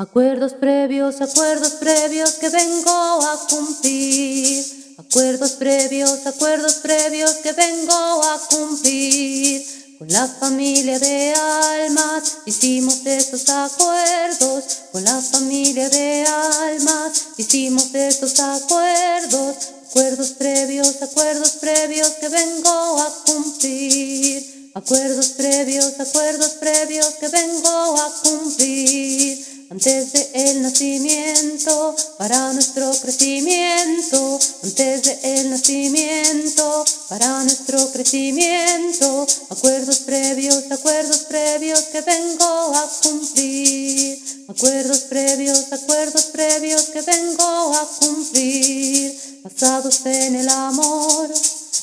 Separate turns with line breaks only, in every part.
Acuerdos previos, acuerdos previos que vengo a cumplir. Acuerdos previos, acuerdos previos que vengo a cumplir. Con la familia de almas hicimos estos acuerdos. Con la familia de almas hicimos estos acuerdos. Acuerdos previos, acuerdos previos que vengo a cumplir. Acuerdos previos, acuerdos previos que vengo a cumplir antes de el nacimiento, para nuestro crecimiento, antes de el nacimiento, para nuestro crecimiento, acuerdos previos, acuerdos previos que vengo a cumplir, acuerdos previos, acuerdos previos que vengo a cumplir, basados en el amor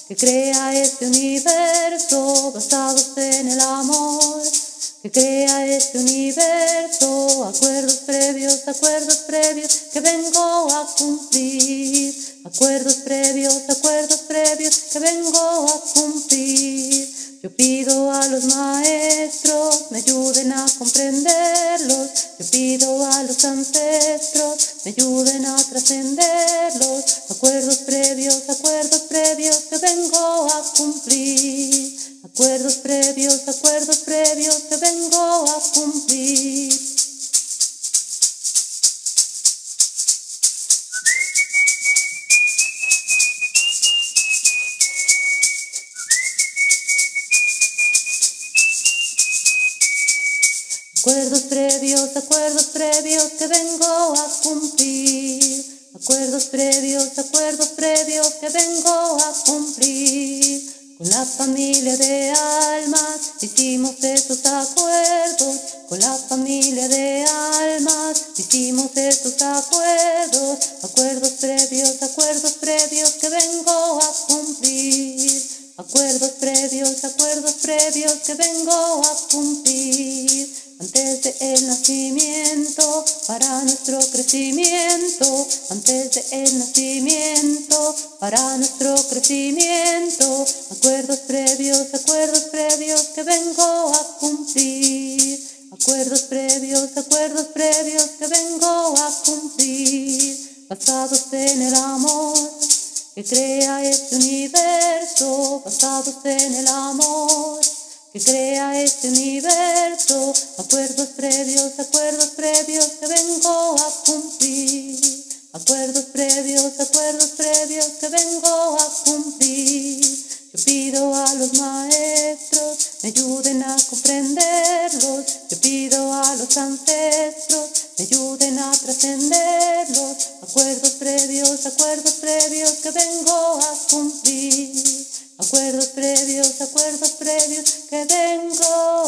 que crea este universo, basados en el amor que crea este universo, que vengo a cumplir, acuerdos previos, acuerdos previos que vengo a cumplir. Yo pido a los maestros me ayuden a comprenderlos, yo pido a los ancestros me ayuden a trascenderlos, acuerdos previos, Acuerdos previos, acuerdos previos que vengo a cumplir. Acuerdos previos, acuerdos previos que vengo a cumplir. Con la familia de almas hicimos estos acuerdos. Con la familia de almas hicimos estos acuerdos. Acuerdos previos, acuerdos previos que vengo a cumplir. Acuerdos previos, acuerdos previos que vengo a cumplir antes de el nacimiento, para nuestro crecimiento, antes de el nacimiento, para nuestro crecimiento, acuerdos previos, acuerdos previos que vengo a cumplir, acuerdos previos, acuerdos previos que vengo a cumplir, basados en el amor que crea este universo, basados en el amor que crea este universo. Acuerdos previos, acuerdos previos que vengo a cumplir. Acuerdos previos, acuerdos previos que vengo a cumplir. Yo pido a los maestros me ayuden a comprenderlos. Yo pido a los ancestros me ayuden a trascenderlos. Acuerdos previos, acuerdos previos que vengo a cumplir. Acuerdos previos, acuerdos previos que cumplir.